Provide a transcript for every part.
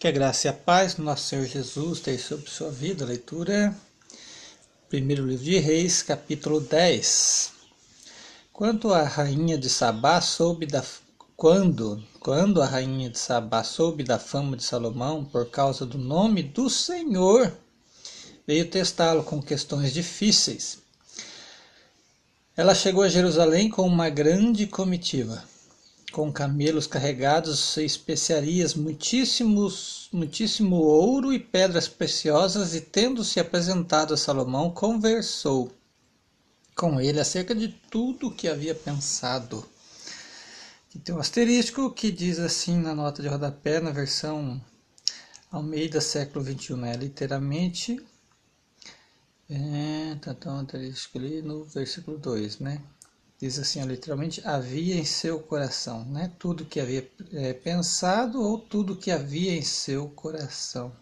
Que a graça e a paz do nosso Senhor Jesus tenha sobre sua vida. Leitura, primeiro livro de Reis, capítulo 10. Quando a rainha de Sabá soube da quando, quando a rainha de Sabá soube da fama de Salomão por causa do nome do Senhor, veio testá-lo com questões difíceis. Ela chegou a Jerusalém com uma grande comitiva com camelos carregados especiarias, muitíssimos, muitíssimo ouro e pedras preciosas, e tendo-se apresentado a Salomão, conversou com ele acerca de tudo o que havia pensado. E tem um asterisco que diz assim na nota de rodapé, na versão Almeida século XXI, né? literalmente, é, tá, tá, um asterisco ali no versículo 2, né? Diz assim, literalmente, havia em seu coração, né? Tudo que havia é, pensado ou tudo que havia em seu coração.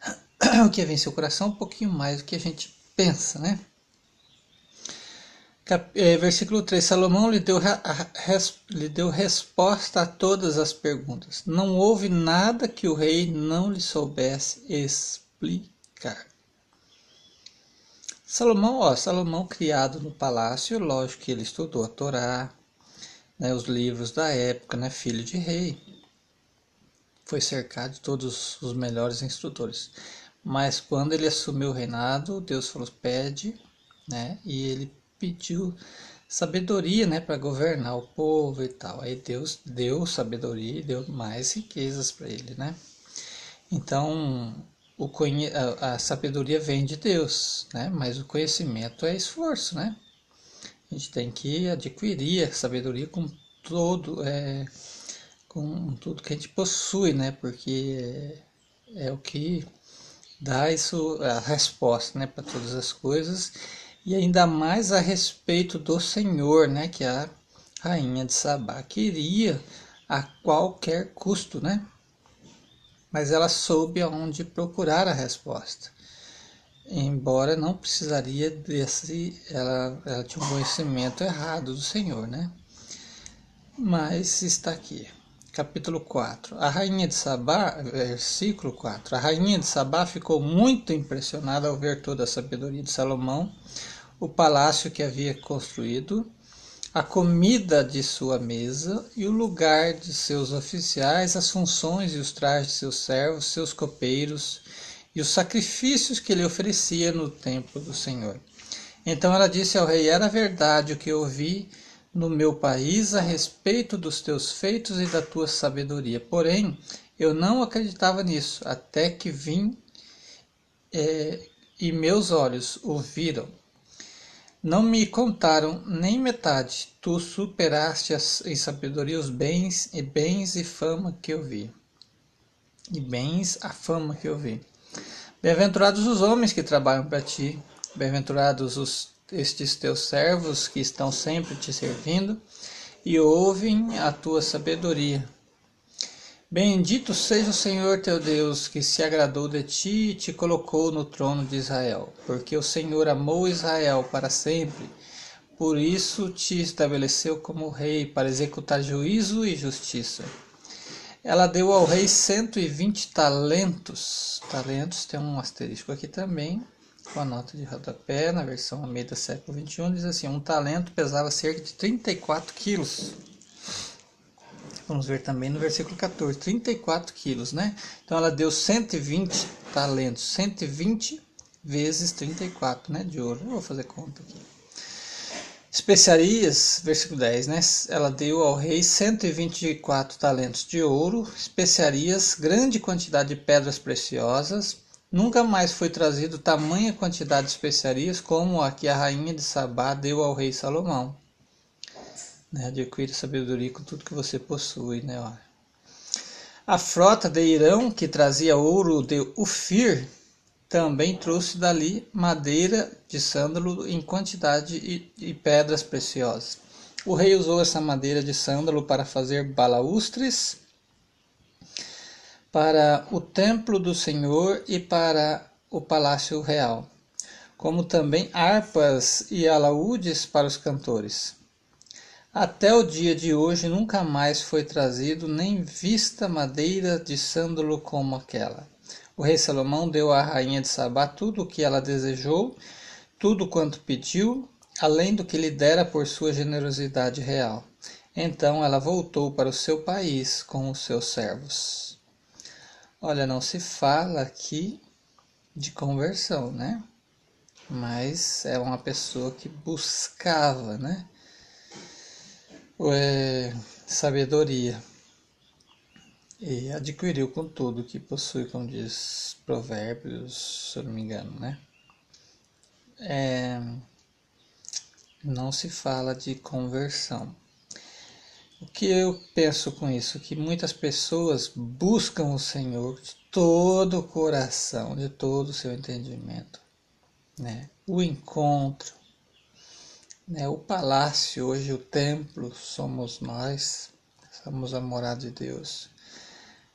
O que havia em seu coração um pouquinho mais do que a gente pensa, né? É, versículo 3: Salomão lhe deu, lhe deu resposta a todas as perguntas. Não houve nada que o rei não lhe soubesse explicar. Salomão, ó, Salomão criado no palácio, lógico que ele estudou a Torá, né, os livros da época, né, filho de rei. Foi cercado de todos os melhores instrutores. Mas quando ele assumiu o reinado, Deus falou: pede, né, e ele pediu sabedoria, né, para governar o povo e tal. Aí Deus deu sabedoria e deu mais riquezas para ele, né? Então, o conhe a, sabedoria vem de Deus, né? Mas o conhecimento é esforço, né? A gente tem que adquirir a sabedoria com todo, é, com tudo que a gente possui, né? Porque é, é o que dá isso a resposta, né, para todas as coisas e ainda mais a respeito do Senhor, né, que a rainha de Sabá queria a qualquer custo, né? Mas ela soube aonde procurar a resposta. Embora não precisaria desse, ela, ela tinha um conhecimento errado do Senhor, né? Mas está aqui. Capítulo 4. A rainha de Sabá, versículo 4. A rainha de Sabá ficou muito impressionada ao ver toda a sabedoria de Salomão, o palácio que havia construído a comida de sua mesa e o lugar de seus oficiais, as funções e os trajes de seus servos, seus copeiros e os sacrifícios que ele oferecia no templo do Senhor. Então ela disse ao rei: Era verdade o que ouvi no meu país a respeito dos teus feitos e da tua sabedoria. Porém, eu não acreditava nisso, até que vim é, e meus olhos ouviram não me contaram nem metade. Tu superaste em sabedoria os bens e bens e fama que eu vi. E bens a fama que eu vi. Bem-aventurados os homens que trabalham para ti. Bem-aventurados os, estes teus servos que estão sempre te servindo e ouvem a tua sabedoria. Bendito seja o Senhor teu Deus, que se agradou de ti e te colocou no trono de Israel, porque o Senhor amou Israel para sempre. Por isso te estabeleceu como rei, para executar juízo e justiça. Ela deu ao rei 120 talentos. Talentos tem um asterisco aqui também, com a nota de rodapé, na versão Almeida século 21, diz assim: um talento pesava cerca de 34 quilos. Vamos ver também no versículo 14, 34 quilos, né? Então ela deu 120 talentos, 120 vezes 34, né? De ouro. Eu vou fazer conta aqui. Especiarias, versículo 10, né? Ela deu ao rei 124 talentos de ouro, especiarias, grande quantidade de pedras preciosas. Nunca mais foi trazido tamanha quantidade de especiarias como a que a rainha de Sabá deu ao rei Salomão. Né? Adquire sabedoria com tudo que você possui, né? A frota de Irão, que trazia ouro de Ufir, também trouxe dali madeira de sândalo em quantidade e, e pedras preciosas. O rei usou essa madeira de sândalo para fazer balaustres para o templo do Senhor e para o palácio real, como também harpas e alaúdes para os cantores. Até o dia de hoje nunca mais foi trazido nem vista madeira de sândalo como aquela. O rei Salomão deu à rainha de Sabá tudo o que ela desejou, tudo quanto pediu, além do que lhe dera por sua generosidade real. Então ela voltou para o seu país com os seus servos. Olha, não se fala aqui de conversão, né? Mas é uma pessoa que buscava, né? É, sabedoria e adquiriu com tudo que possui, como diz Provérbios, se eu não me engano, né? É, não se fala de conversão. O que eu penso com isso? Que muitas pessoas buscam o Senhor de todo o coração, de todo o seu entendimento, né? O encontro, né? O palácio, hoje o templo, somos nós, somos a morada de Deus.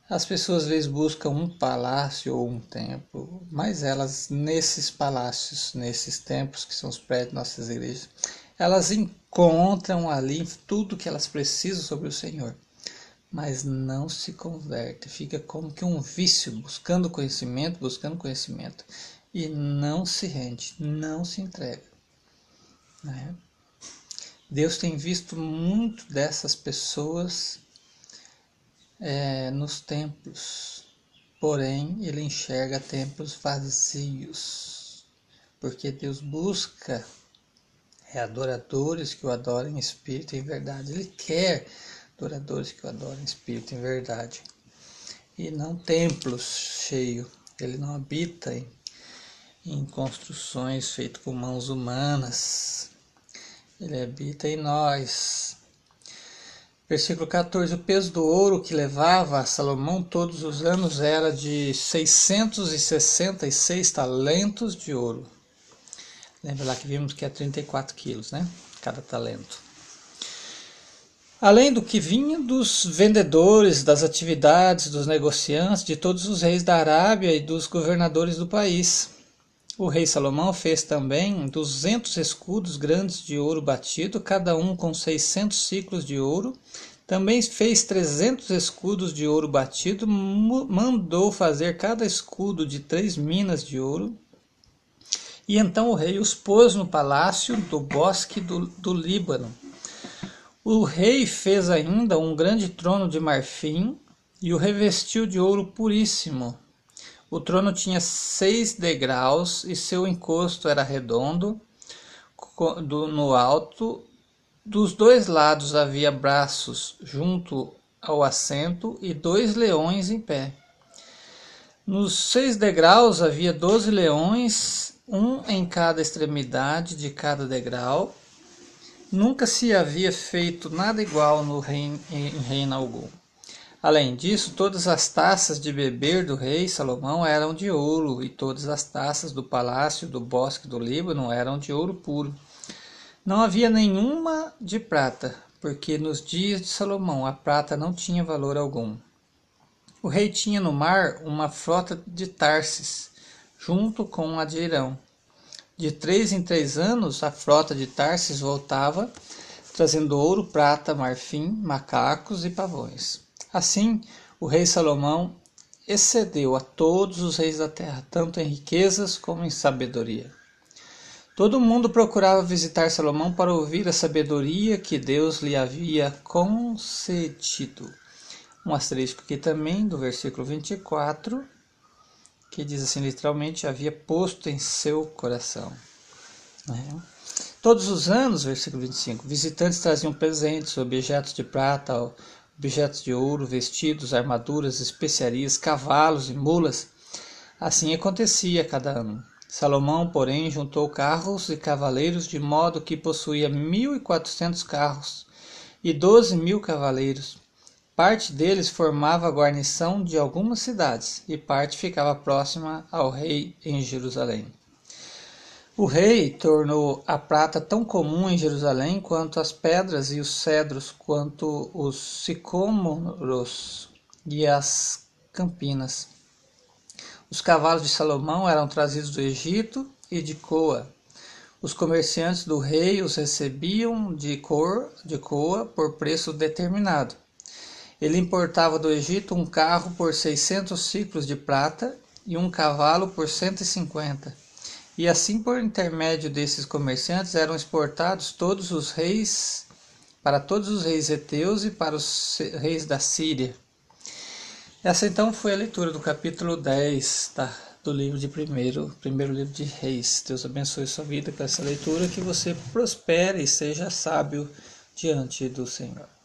As pessoas às vezes buscam um palácio ou um templo, mas elas, nesses palácios, nesses templos, que são os prédios de nossas igrejas, elas encontram ali tudo que elas precisam sobre o Senhor, mas não se converte, fica como que um vício, buscando conhecimento, buscando conhecimento, e não se rende, não se entrega. Né? Deus tem visto muito dessas pessoas é, nos templos, porém ele enxerga templos vazios, porque Deus busca é, adoradores que o adorem em espírito e em verdade. Ele quer adoradores que o adorem em espírito e em verdade, e não templos cheios. Ele não habita em, em construções feitas com mãos humanas. Ele habita em nós. Versículo 14: O peso do ouro que levava Salomão todos os anos era de 666 talentos de ouro. Lembra lá que vimos que é 34 quilos, né? Cada talento. Além do que vinha dos vendedores, das atividades, dos negociantes, de todos os reis da Arábia e dos governadores do país. O rei Salomão fez também duzentos escudos grandes de ouro batido, cada um com seiscentos ciclos de ouro. Também fez trezentos escudos de ouro batido, mandou fazer cada escudo de três minas de ouro. E então o rei os pôs no palácio do bosque do, do Líbano. O rei fez ainda um grande trono de marfim e o revestiu de ouro puríssimo o trono tinha seis degraus e seu encosto era redondo. no alto, dos dois lados havia braços junto ao assento e dois leões em pé. Nos seis degraus havia doze leões, um em cada extremidade de cada degrau. Nunca se havia feito nada igual no reino, em reino algum. Além disso, todas as taças de beber do rei Salomão eram de ouro, e todas as taças do palácio do bosque do Líbano eram de ouro puro. Não havia nenhuma de prata, porque nos dias de Salomão a prata não tinha valor algum. O rei tinha no mar uma frota de Tarsis, junto com a de Irão. De três em três anos, a frota de Tarsis voltava, trazendo ouro, prata, marfim, macacos e pavões. Assim, o rei Salomão excedeu a todos os reis da terra, tanto em riquezas como em sabedoria. Todo mundo procurava visitar Salomão para ouvir a sabedoria que Deus lhe havia concedido. Um asterisco aqui também do versículo 24, que diz assim literalmente: havia posto em seu coração. Né? Todos os anos, versículo 25, visitantes traziam presentes, objetos de prata, objetos de ouro, vestidos, armaduras, especiarias, cavalos e mulas. Assim acontecia cada ano. Salomão, porém, juntou carros e cavaleiros de modo que possuía mil e quatrocentos carros e doze mil cavaleiros. Parte deles formava a guarnição de algumas cidades e parte ficava próxima ao rei em Jerusalém. O rei tornou a prata tão comum em Jerusalém quanto as pedras e os cedros, quanto os sicômoros e as campinas. Os cavalos de Salomão eram trazidos do Egito e de Coa. Os comerciantes do rei os recebiam de cor de coa por preço determinado. Ele importava do Egito um carro por 600 ciclos de prata e um cavalo por 150. E assim, por intermédio desses comerciantes, eram exportados todos os reis, para todos os reis heteus e para os reis da Síria. Essa então foi a leitura do capítulo 10 tá, do livro de primeiro, primeiro livro de Reis. Deus abençoe sua vida com essa leitura, que você prospere e seja sábio diante do Senhor.